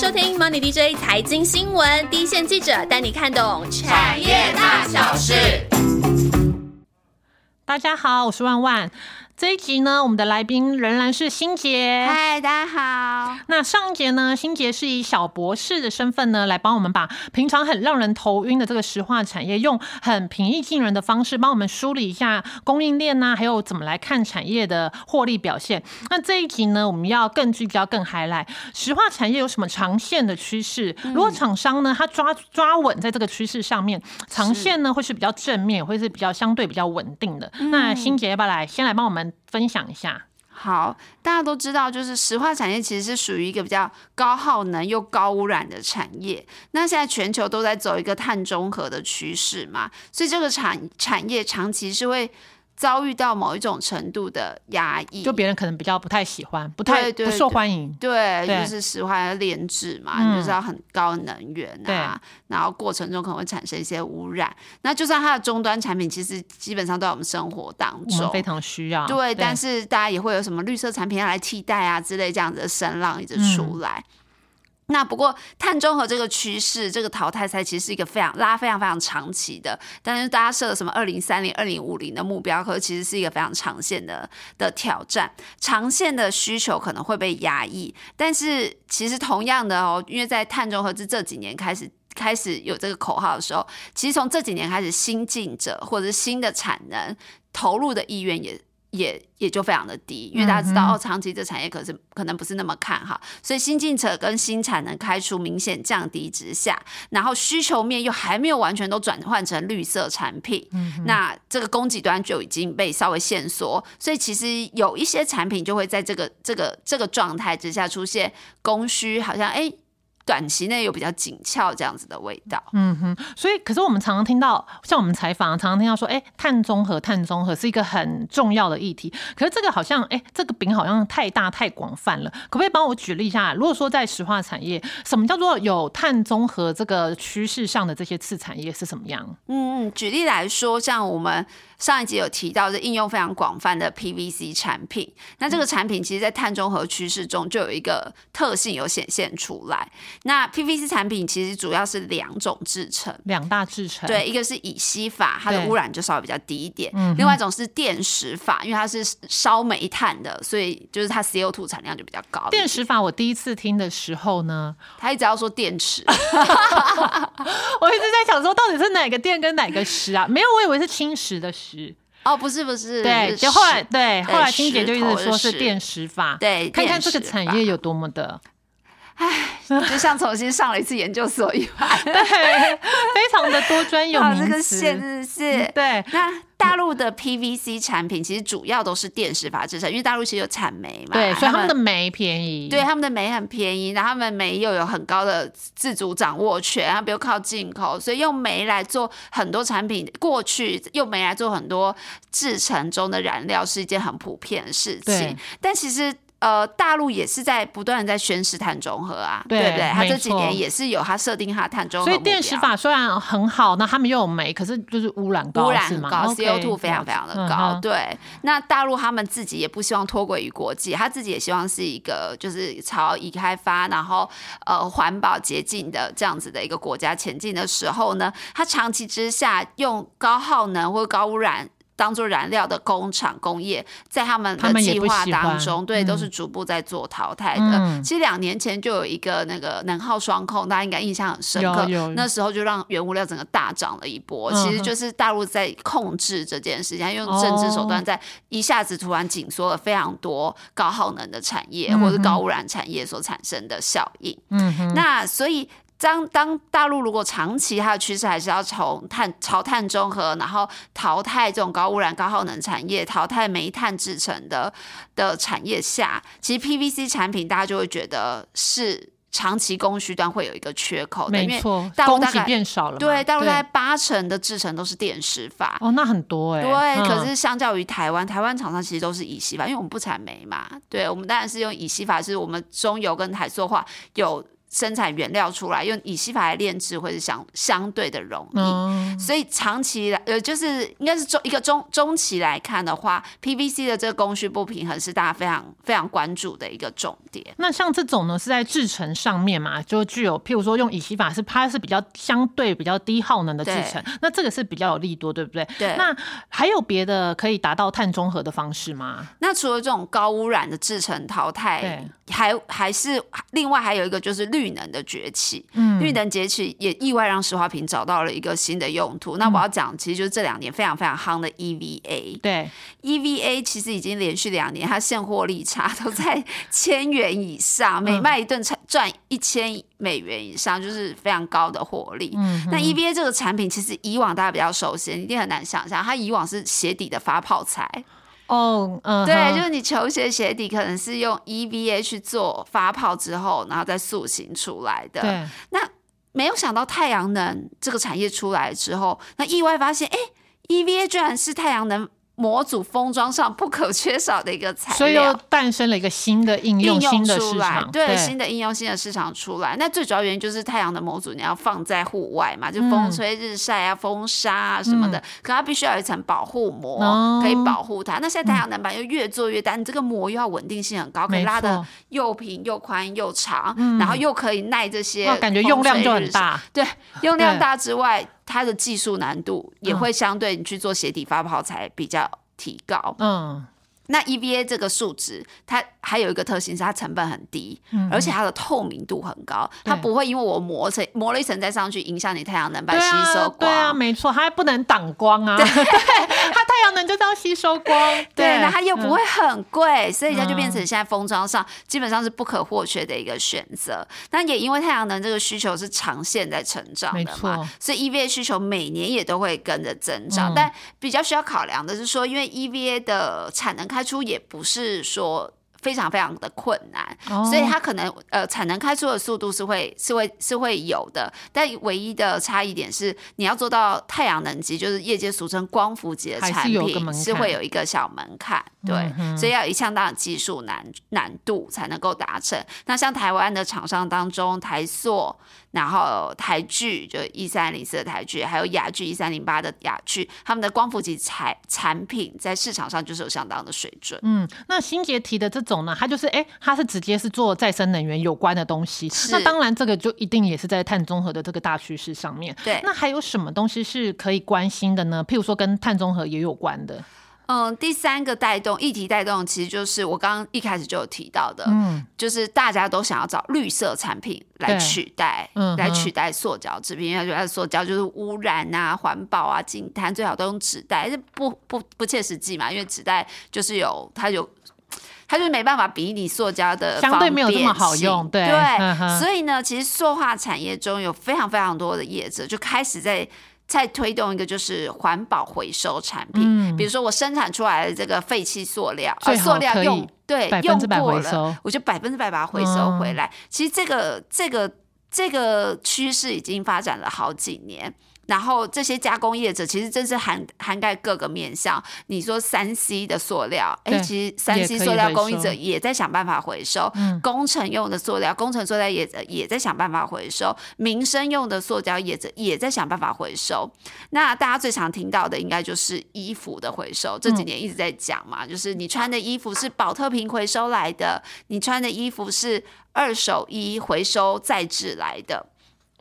收听 Money DJ 财经新闻，第一线记者带你看懂产业大小事。大家好，我是万万。这一集呢，我们的来宾仍然是欣杰。嗨，大家好。那上一节呢，欣杰是以小博士的身份呢，来帮我们把平常很让人头晕的这个石化产业，用很平易近人的方式，帮我们梳理一下供应链呐，还有怎么来看产业的获利表现。那这一集呢，我们要更聚焦、更 highlight 石化产业有什么长线的趋势？如果厂商呢，他抓抓稳在这个趋势上面，长线呢会是比较正面，会是比较相对比较稳定的。那欣杰要不要来先来帮我们？分享一下，好，大家都知道，就是石化产业其实是属于一个比较高耗能又高污染的产业。那现在全球都在走一个碳中和的趋势嘛，所以这个产产业长期是会。遭遇到某一种程度的压抑，就别人可能比较不太喜欢，不太不受欢迎。对，就是石化炼制嘛，你就是要很高能源啊，然后过程中可能会产生一些污染。那就算它的终端产品，其实基本上都在我们生活当中，非常需要。对，但是大家也会有什么绿色产品要来替代啊之类这样子的声浪一直出来。那不过碳中和这个趋势，这个淘汰赛其实是一个非常拉非常非常长期的，但是大家设了什么二零三零、二零五零的目标，可是其实是一个非常长线的的挑战，长线的需求可能会被压抑。但是其实同样的哦，因为在碳中和这这几年开始开始有这个口号的时候，其实从这几年开始，新进者或者是新的产能投入的意愿也。也也就非常的低，因为大家知道哦，长期这产业可是可能不是那么看好，所以新进者跟新产能开出明显降低之下，然后需求面又还没有完全都转换成绿色产品，那这个供给端就已经被稍微限缩，所以其实有一些产品就会在这个这个这个状态之下出现供需好像哎。短期内有比较紧俏这样子的味道，嗯哼，所以可是我们常常听到，像我们采访常常听到说，哎，碳中和，碳中和是一个很重要的议题。可是这个好像，哎，这个饼好像太大太广泛了。可不可以帮我举例一下？如果说在石化产业，什么叫做有碳中和这个趋势上的这些次产业是什么样？嗯嗯，举例来说，像我们。上一集有提到，这应用非常广泛的 PVC 产品。那这个产品其实，在碳中和趋势中就有一个特性有显现出来。那 PVC 产品其实主要是两种制成，两大制成。对，一个是乙烯法，它的污染就稍微比较低一点。嗯。另外一种是电石法，因为它是烧煤炭的，所以就是它 CO2 产量就比较高。电石法，我第一次听的时候呢，他一直要说电池，我一直在想说，到底是哪个电跟哪个石啊？没有，我以为是青石的石。哦，不是不是，对，就后来对，后来清姐就一直说是电石法，对，看看这个产业有多么的。唉，就像重新上了一次研究所一样，对，非常的多专有名词。这个限制是，对。那大陆的 PVC 产品其实主要都是电石法制成，因为大陆其实有产煤嘛，对，所以他们的煤便宜，对，他们的煤很便宜，然后他们煤又有很高的自主掌握权，然后不用靠进口，所以用煤来做很多产品，过去用煤来做很多制成中的燃料是一件很普遍的事情，但其实。呃，大陆也是在不断的在宣示碳中和啊，对不对？他这几年也是有他设定他碳中和所以电石法虽然很好，那他们又有煤，可是就是污染高，污染很高，CO2 非常非常的高。对，那大陆他们自己也不希望脱轨于国际，他自己也希望是一个就是朝已开发，然后呃环保洁净的这样子的一个国家前进的时候呢，他长期之下用高耗能或高污染。当做燃料的工厂工业，在他们的计划当中，对，都是逐步在做淘汰的。其实两年前就有一个那个能耗双控，大家应该印象很深刻。那时候就让原物料整个大涨了一波。其实就是大陆在控制这件事情，用政治手段在一下子突然紧缩了非常多高耗能的产业或者高污染产业所产生的效应。嗯，那所以。当当大陆如果长期它的趋势还是要从碳朝碳中和，然后淘汰这种高污染高耗能产业，淘汰煤炭制成的的产业下，其实 PVC 产品大家就会觉得是长期供需端会有一个缺口，没错，供给变少了。对，大陆大概八成的制成都是电石法。哦，那很多哎。对，可是相较于台湾，台湾厂商其实都是乙烯法，因为我们不产煤嘛。对，我们当然是用乙烯法，是我们中油跟台塑化有。生产原料出来，用乙烯法来炼制，会是相相对的容易。所以长期来，呃，就是应该是中一个中中期来看的话，PVC 的这个供需不平衡是大家非常非常关注的一个重点。那像这种呢，是在制成上面嘛，就具有譬如说用乙烯法是它是比较相对比较低耗能的制成，那这个是比较有利多，对不对？对。那还有别的可以达到碳中和的方式吗？那除了这种高污染的制成淘汰，还还是另外还有一个就是绿能的崛起。嗯，绿能崛起也意外让石化品找到了一个新的用途。那我要讲，其实就是这两年非常非常夯的 EVA。对，EVA 其实已经连续两年它现货利差都在千元以上，每卖一顿赚一千美元以上，就是非常高的获利。嗯，那 EVA 这个产品其实以往大家比较熟悉，一定很难想象，它以往是鞋底的发泡材。哦，嗯，对，就是你球鞋鞋底可能是用 EVA 去做发泡之后，然后再塑形出来的。对，那没有想到太阳能这个产业出来之后，那意外发现，哎，EVA 居然是太阳能。模组封装上不可缺少的一个材料，所以又诞生了一个新的应用、新的市场。对，新的应用、新的市场出来。那最主要原因就是太阳的模组你要放在户外嘛，就风吹日晒啊、风沙啊什么的，可它必须要有一层保护膜，可以保护它。那现在太阳能板又越做越大，你这个膜又要稳定性很高，可以拉的又平又宽又长，然后又可以耐这些，感觉用量就很大。对，用量大之外。它的技术难度也会相对你去做鞋底发泡才比较提高。嗯。那 EVA 这个树脂，它还有一个特性是它成本很低，而且它的透明度很高，它不会因为我磨成磨了一层再上去，影响你太阳能板吸收光。对啊，没错，它还不能挡光啊。太阳能就这样吸收光。对，那它又不会很贵，所以它就变成现在封装上基本上是不可或缺的一个选择。但也因为太阳能这个需求是长线在成长的嘛，所以 EVA 需求每年也都会跟着增长。但比较需要考量的是说，因为 EVA 的产能开出也不是说。非常非常的困难，所以它可能呃产能开出的速度是会是会是会有的，但唯一的差异点是你要做到太阳能级，就是业界俗称光伏级的产品，是会有一个小门槛，对，所以要有相当的技术难难度才能够达成。那像台湾的厂商当中，台塑。然后台剧就一三零四的台剧，还有雅剧一三零八的雅剧，他们的光伏级产产品在市场上就是有相当的水准。嗯，那新杰提的这种呢，它就是哎，它是直接是做再生能源有关的东西。那当然，这个就一定也是在碳中和的这个大趋势上面。对，那还有什么东西是可以关心的呢？譬如说跟碳中和也有关的。嗯，第三个带动议题带动，其实就是我刚刚一开始就有提到的，嗯，就是大家都想要找绿色产品来取代，嗯，来取代塑胶制品，因为觉得塑胶就是污染啊、环保啊、净碳，最好都用纸袋，是不不不切实际嘛，因为纸袋就是有它有，它就是没办法比拟塑胶的相对没有这么好用，对对，所以呢，其实塑化产业中有非常非常多的业者就开始在。再推动一个就是环保回收产品，比如说我生产出来的这个废弃塑料，塑料用对用过了，我就百分之百把它回收回来。其实这个这个这个趋势已经发展了好几年。然后这些加工业者其实真是涵涵盖各个面向。你说三 C 的塑料，哎，其实三 C 塑料供应者也在想办法回收。工程用的塑料，工程塑料业者也在想办法回收。民生用的塑胶业者也在想办法回收。那大家最常听到的应该就是衣服的回收，这几年一直在讲嘛，就是你穿的衣服是保特瓶回收来的，你穿的衣服是二手衣回收再制来的。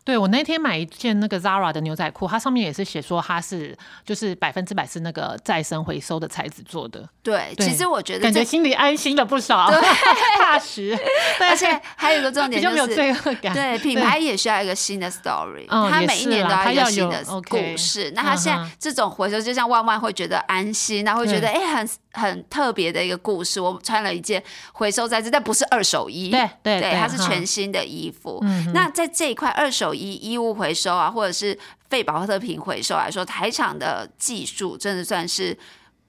对，我那天买一件那个 Zara 的牛仔裤，它上面也是写说它是就是百分之百是那个再生回收的材质做的。对，其实我觉得感觉心里安心了不少，踏实。而且还有一个重点就是没有罪恶感。对，品牌也需要一个新的 story，它每一年都要一个新的故事。那它现在这种回收，就像万万会觉得安心，那会觉得哎很很特别的一个故事。我穿了一件回收材质，但不是二手衣，对对对，它是全新的衣服。那在这一块二手。衣衣物回收啊，或者是废保特瓶回收来说，台厂的技术真的算是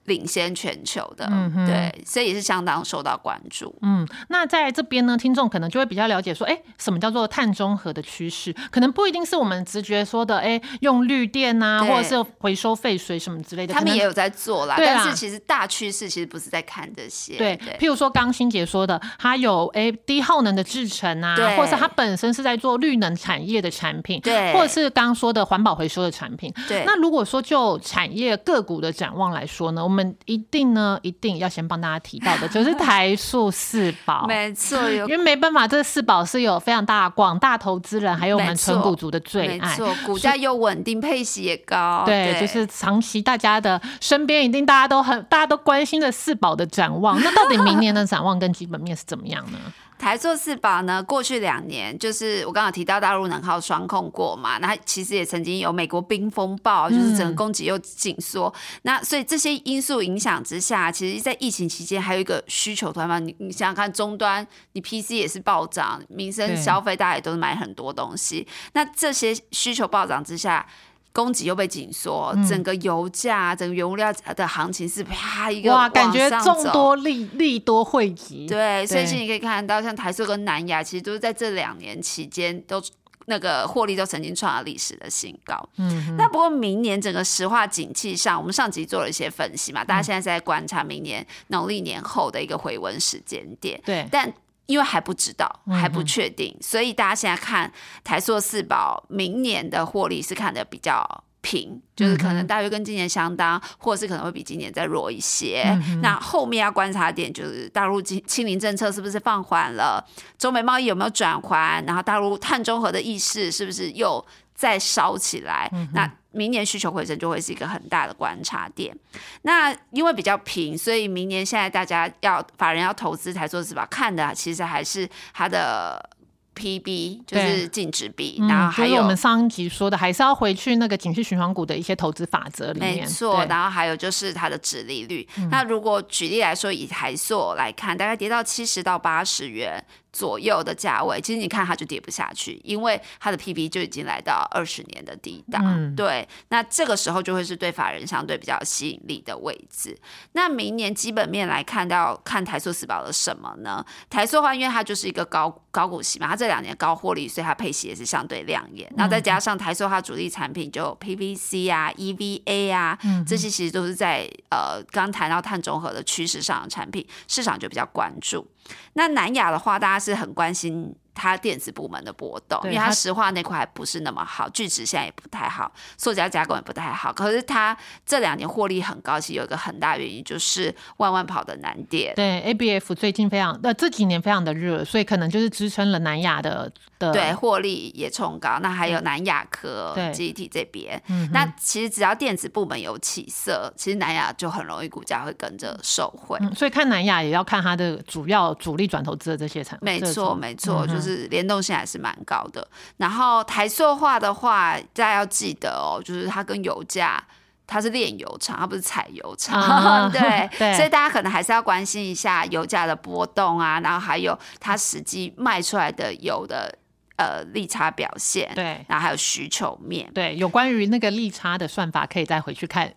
领先全球的，嗯对，所以也是相当受到关注。嗯，那在这边呢，听众可能就会比较了解说，哎，什么叫做碳中和的趋势？可能不一定是我们直觉说的，哎，用绿电啊，或者是回收废水什么之类的，他们也有在做啦。但是其实大趋势其实不是在看这些。对，譬如说刚欣姐说的，它有哎低耗能的制成啊，或者是它本身是在做绿能产业的产品，对，或者是刚说的环保回收的产品。对，那如果说就产业个股的展望来说呢，我们一定呢一定要先帮大家提到的 就是台塑四宝，没错，因为没办法，这四宝是有非常大广大投资人还有我们纯股族的最爱，没错，股价又稳定，配息也高，对，就是长期大家的身边一定大家都很大家都关心的四宝的展望。那到底明年的展望跟基本面是怎么样呢？台塑四宝呢，过去两年就是我刚刚提到大陆能耗双控过嘛，那其实也曾经有美国冰风暴，就是整个供给又紧缩，那所以这些因素影响之下，其实，在疫情期间还有一个需求端嘛，你你想想看，终端你 PC 也是暴涨，民生消费大家也都是买很多东西，那这些需求暴涨之下。供给又被紧缩，整个油价、整个原物料的行情是啪一个哇，感觉众多利利多汇集。对，所以你可以看到，像台塑跟南亚，其实都是在这两年期间都那个获利都曾经创了历史的新高。嗯，那不过明年整个石化景气上，我们上集做了一些分析嘛，大家现在在观察明年农历年后的一个回温时间点。对，但。因为还不知道，还不确定，所以大家现在看台塑四宝明年的获利是看的比较平，就是可能大约跟今年相当，或者是可能会比今年再弱一些。那后面要观察点就是大陆清清零政策是不是放缓了，中美贸易有没有转环，然后大陆碳中和的意识是不是又再烧起来？那。明年需求回升就会是一个很大的观察点。那因为比较平，所以明年现在大家要法人要投资台塑是吧？看的其实还是它的。P/B 就是净值比，然后还有我们上一集说的，还是要回去那个景气循环股的一些投资法则里面。没错，然后还有就是它的值利率。那如果举例来说，以台塑来看，大概跌到七十到八十元左右的价位，其实你看它就跌不下去，因为它的 P/B 就已经来到二十年的低档。对，那这个时候就会是对法人相对比较吸引力的位置。那明年基本面来看，到看台塑四宝的什么呢？台塑的话，因为它就是一个高高股息嘛，它这两年高获利，所以它配息也是相对亮眼。然后再加上台塑它主力产品就 PVC 啊、EVA 啊，这些其实都是在呃刚谈到碳中和的趋势上的产品，市场就比较关注。那南亚的话，大家是很关心。它电子部门的波动，因为它石化那块还不是那么好，聚酯现在也不太好，塑胶加工也不太好。可是它这两年获利很高，其实有一个很大原因就是万万跑的南电。对，ABF 最近非常，呃，这几年非常的热，所以可能就是支撑了南亚的的对获利也冲高。那还有南亚科、GT 这边，那其实只要电子部门有起色，其实南亚就很容易股价会跟着受惠。所以看南亚也要看它的主要主力转投资的这些产品。没错，没错，就是。是联动性还是蛮高的。然后台塑化的话，大家要记得哦，就是它跟油价，它是炼油厂，它不是采油厂。对，所以大家可能还是要关心一下油价的波动啊，然后还有它实际卖出来的油的呃利差表现。对，然后还有需求面。对，有关于那个利差的算法，可以再回去看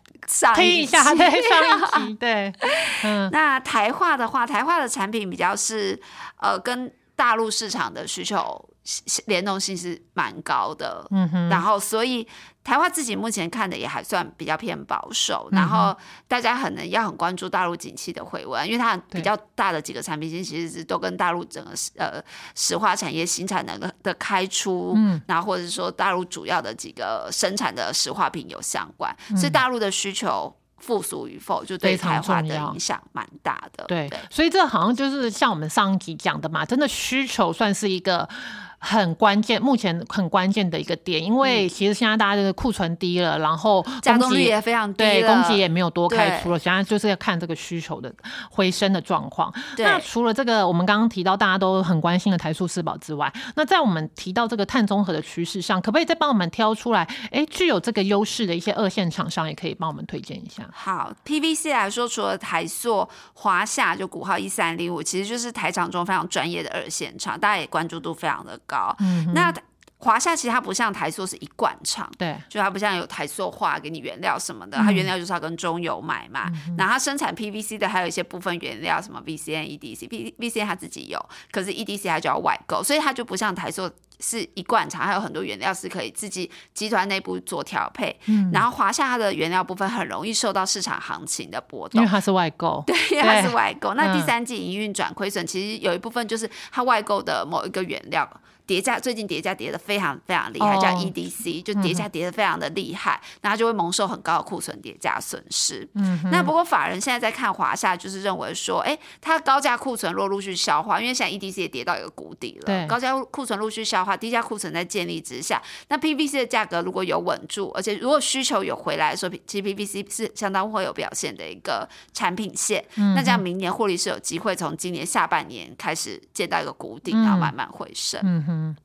听一下。对，上一集。对，嗯。那台化的话，台化的产品比较是呃跟。大陆市场的需求联动性是蛮高的，嗯哼，然后所以台湾自己目前看的也还算比较偏保守，然后大家可能要很关注大陆景气的回温，因为它比较大的几个产品线其实是都跟大陆整个呃石化产业新产能的的开出，嗯，然后或者是说大陆主要的几个生产的石化品有相关，所以大陆的需求。复苏与否，就对台湾的影响蛮大的。对，所以这好像就是像我们上一集讲的嘛，真的需求算是一个。很关键，目前很关键的一个点，因为其实现在大家就是库存低了，然后加工率也非常低，对，供给也没有多开出了，现在就是要看这个需求的回升的状况。那除了这个，我们刚刚提到大家都很关心的台塑四宝之外，那在我们提到这个碳综合的趋势上，可不可以再帮我们挑出来？哎，具有这个优势的一些二线厂商，也可以帮我们推荐一下。好，PVC 来说，除了台塑、华夏就股号一三零五，其实就是台厂中非常专业的二线厂，大家也关注度非常的高。嗯，那华夏其实它不像台塑是一贯厂，对，就它不像有台塑化给你原料什么的，它原料就是要跟中油买嘛。然后它生产 PVC 的还有一些部分原料，什么 VCN、EDC、VCN 它自己有，可是 EDC 它就要外购，所以它就不像台塑是一贯厂，还有很多原料是可以自己集团内部做调配。然后华夏它的原料部分很容易受到市场行情的波动，因为它是外购，对，因为它是外购。那第三季营运转亏损，其实有一部分就是它外购的某一个原料。叠价最近叠价叠的非常非常厉害，叫 EDC，就叠价叠的非常的厉害，然后就会蒙受很高的库存叠价损失。嗯，那不过法人现在在看华夏，就是认为说，哎，它高价库存若陆续消化，因为现在 EDC 也跌到一个谷底了，高价库存陆续消化，低价库存在建立之下，那 PVC 的价格如果有稳住，而且如果需求有回来的时候，其实 PVC 是相当会有表现的一个产品线。那这样明年获利是有机会从今年下半年开始见到一个谷底，然后慢慢回升。嗯哼。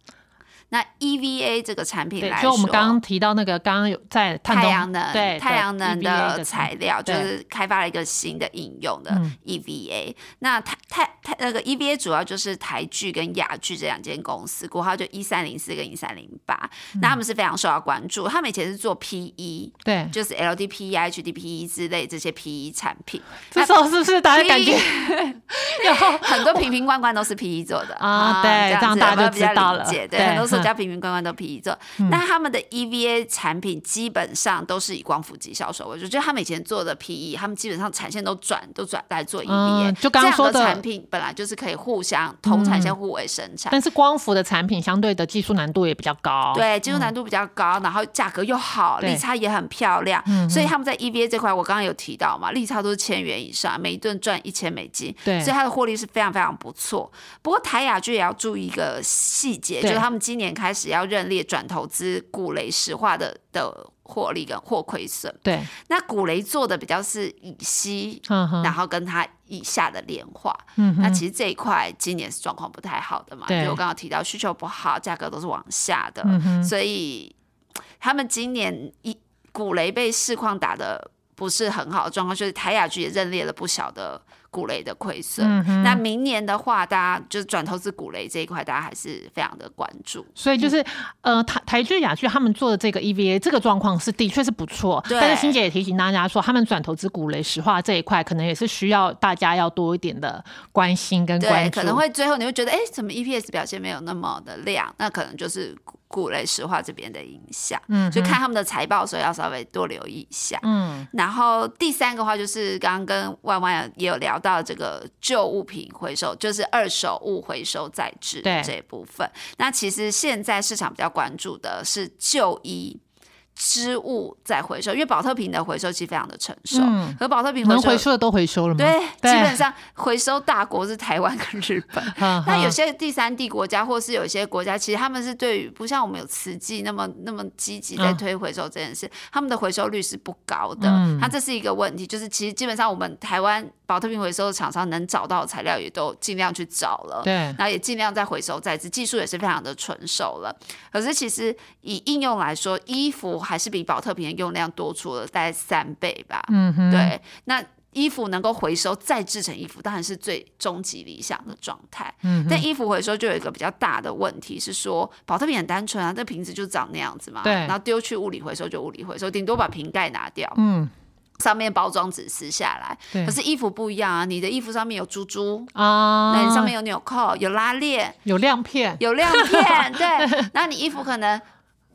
那 EVA 这个产品来说，就我们刚刚提到那个，刚刚有在太阳能，对太阳能的材料，就是开发了一个新的应用的 EVA。那太太太那个 EVA 主要就是台剧跟雅剧这两间公司，国号就一三零四跟一三零八。那他们是非常受到关注，他们以前是做 PE，对，就是 LDPE、HDPE 之类这些 PE 产品。这时候是不是大家感觉 有 很多瓶瓶罐罐都是 PE 做的啊？对，这样大家就知道了。对，很多是。家瓶瓶罐罐都 PE 做，但他们的 EVA 产品基本上都是以光伏机销售为主。就他们以前做的 PE，他们基本上产线都转都转来做 EVA。就刚刚说的产品本来就是可以互相同产线互为生产，但是光伏的产品相对的技术难度也比较高。对，技术难度比较高，然后价格又好，利差也很漂亮。所以他们在 EVA 这块，我刚刚有提到嘛，利差都是千元以上，每一顿赚一千美金。对，所以它的获利是非常非常不错。不过台雅居也要注意一个细节，就是他们今年开始要认。列转投资古雷石化的的获利跟或亏损，对，那古雷做的比较是乙烯，然后跟它以下的炼化，嗯，那其实这一块今年是状况不太好的嘛，就我刚刚提到需求不好，价格都是往下的，所以他们今年一古雷被市况打的不是很好的状况，就是台雅居也认列了不小的。股雷的亏损，那明年的话，大家就是转投资股雷这一块，大家还是非常的关注。所以就是呃，台台剧、雅剧他们做的这个 EVA 这个状况是的确是不错，但是欣姐也提醒大家说，他们转投资股雷石化这一块，可能也是需要大家要多一点的关心跟关注。可能会最后你会觉得，哎，怎么 EPS 表现没有那么的亮？那可能就是股雷石化这边的影响。嗯，就看他们的财报的时候要稍微多留意一下。嗯，然后第三个话就是刚刚跟万万也有聊到。到这个旧物品回收，就是二手物回收再制这一部分。那其实现在市场比较关注的是旧衣。织物再回收，因为保特瓶的回收期非常的成熟，和保特瓶能回收的都回收了吗？对，基本上回收大国是台湾跟日本。那有些第三地国家，或是有一些国家，其实他们是对于不像我们有瓷器那么那么积极在推回收这件事，他们的回收率是不高的。那这是一个问题，就是其实基本上我们台湾保特瓶回收的厂商能找到的材料也都尽量去找了，对，然后也尽量再回收再制，技术也是非常的纯熟了。可是其实以应用来说，衣服。还是比保特瓶的用量多出了大概三倍吧。嗯哼，对。那衣服能够回收再制成衣服，当然是最终极理想的状态。嗯，但衣服回收就有一个比较大的问题是说，保特瓶很单纯啊，这瓶子就长那样子嘛。对。然后丢去物理回收就物理回收，顶多把瓶盖拿掉。嗯。上面包装纸撕下来。可是衣服不一样啊，你的衣服上面有珠珠啊，那你上面有纽扣、有拉链、有亮片、有亮片。对。那你衣服可能。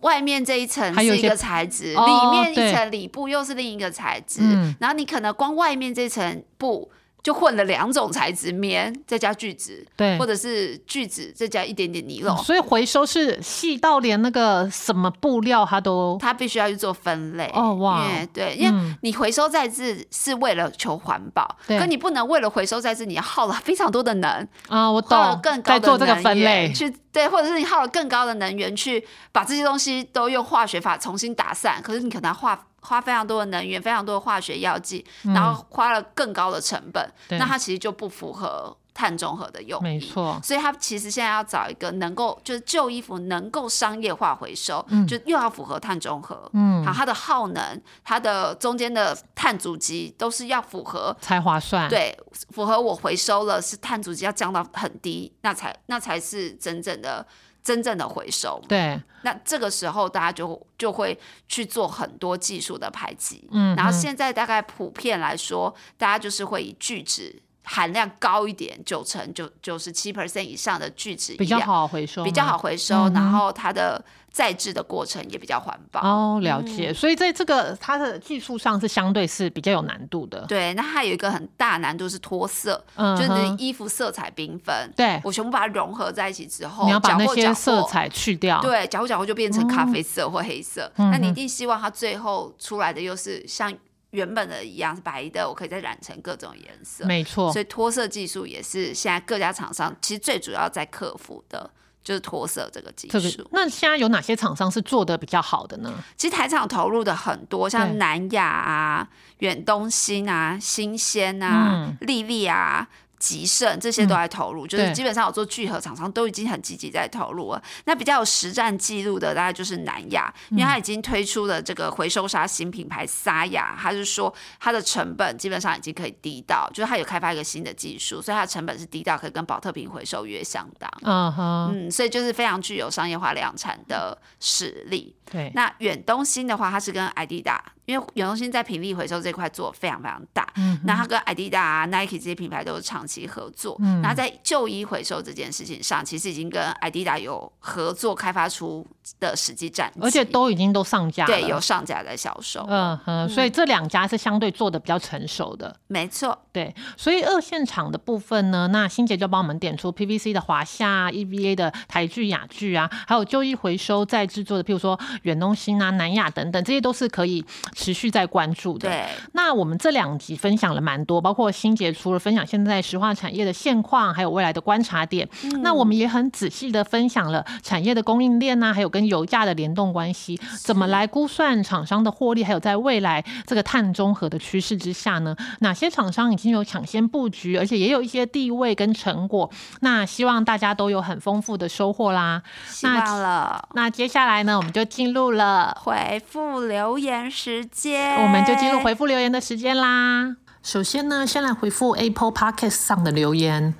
外面这一层是一个材质，里面一层里布又是另一个材质，然后你可能光外面这层布。就混了两种材质，棉再加聚酯，对，或者是聚酯再加一点点尼龙，所以回收是细到连那个什么布料它都，它必须要去做分类。哦哇，对，因为你回收再制是为了求环保，可你不能为了回收再制，你要耗了非常多的能啊，我懂，更高的能源去对，或者是你耗了更高的能源去把这些东西都用化学法重新打散，可是你可能化。花非常多的能源，非常多的化学药剂，然后花了更高的成本，那它其实就不符合碳中和的用意，没错。所以它其实现在要找一个能够就是旧衣服能够商业化回收，就又要符合碳中和，嗯，好，它的耗能、它的中间的碳足迹都是要符合才划算，对，符合我回收了是碳足迹要降到很低，那才那才是真正的真正的回收，对。那这个时候大家就就会去做很多技术的排挤，嗯，然后现在大概普遍来说，大家就是会以聚酯。含量高一点，九成九九十七 percent 以上的聚酯比较好回收，比较好回收，然后它的再制的过程也比较环保。哦，了解。所以在这个它的技术上是相对是比较有难度的。对，那它有一个很大难度是脱色，就是衣服色彩缤纷。对，我全部把它融合在一起之后，你要把那些色彩去掉。对，搅和搅和就变成咖啡色或黑色。那你一定希望它最后出来的又是像。原本的一样是白的，我可以再染成各种颜色，没错。所以脱色技术也是现在各家厂商其实最主要在克服的，就是脱色这个技术。那现在有哪些厂商是做的比较好的呢？其实台厂投入的很多，像南亚啊、远东新啊、新鲜啊、丽丽啊。极盛这些都在投入，就是基本上有做聚合厂商都已经很积极在投入了。那比较有实战记录的大概就是南亚，因为它已经推出了这个回收沙新品牌沙雅，它是说它的成本基本上已经可以低到，就是它有开发一个新的技术，所以它的成本是低到可以跟宝特瓶回收约相当。嗯哼，嗯，所以就是非常具有商业化量产的实力。对，那远东新的话，它是跟 IDDA。因为远东新在平利回收这块做非常非常大，嗯那它跟 Adidas 啊、Nike 这些品牌都是长期合作。那在旧衣回收这件事情上，其实已经跟 Adidas 有合作开发出的实际战绩，而且都已经都上架，对，有上架在销售。嗯哼，所以这两家是相对做的比较成熟的，没错。对，所以二线厂的部分呢，那新杰就帮我们点出 PVC 的华夏、EVA 的台剧、雅剧啊，还有旧衣回收再制作的，譬如说远东新啊、南亚等等，这些都是可以。持续在关注的。对，那我们这两集分享了蛮多，包括新杰除了分享现在石化产业的现况，还有未来的观察点。那我们也很仔细的分享了产业的供应链呐，还有跟油价的联动关系，怎么来估算厂商的获利，还有在未来这个碳中和的趋势之下呢，哪些厂商已经有抢先布局，而且也有一些地位跟成果。那希望大家都有很丰富的收获啦。希望了。那接下来呢，我们就进入了回复留言时间。我们就进入回复留言的时间啦。首先呢，先来回复 Apple Podcast 上的留言。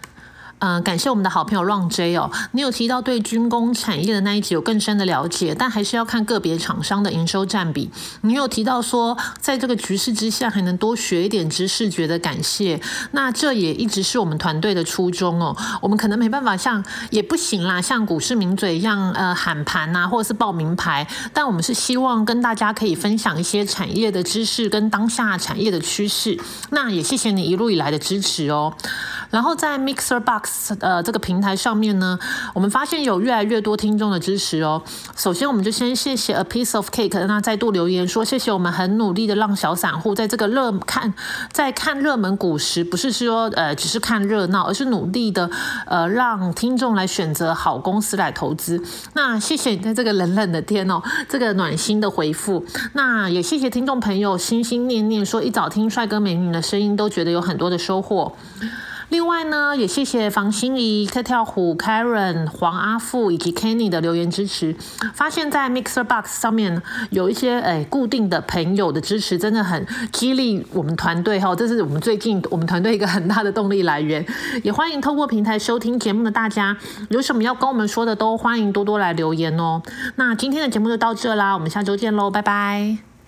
嗯，感谢我们的好朋友 Ron J 哦，你有提到对军工产业的那一集有更深的了解，但还是要看个别厂商的营收占比。你有提到说，在这个局势之下，还能多学一点知识，觉得感谢。那这也一直是我们团队的初衷哦。我们可能没办法像，也不行啦，像股市名嘴一样，呃，喊盘呐，或者是报名牌。但我们是希望跟大家可以分享一些产业的知识跟当下产业的趋势。那也谢谢你一路以来的支持哦。然后在 Mixer Box 呃这个平台上面呢，我们发现有越来越多听众的支持哦。首先，我们就先谢谢 A Piece of Cake，那再度留言说谢谢我们很努力的让小散户在这个热看在看热门股时，不是说呃只是看热闹，而是努力的呃让听众来选择好公司来投资。那谢谢你在这个冷冷的天哦，这个暖心的回复。那也谢谢听众朋友心心念念说一早听帅哥美女的声音，都觉得有很多的收获。另外呢，也谢谢房心怡、跳跳虎、Karen、黄阿富以及 Kenny 的留言支持。发现，在 Mixer Box 上面有一些诶固定的朋友的支持，真的很激励我们团队哈。这是我们最近我们团队一个很大的动力来源。也欢迎透过平台收听节目的大家，有什么要跟我们说的，都欢迎多多来留言哦。那今天的节目就到这啦，我们下周见喽，拜拜。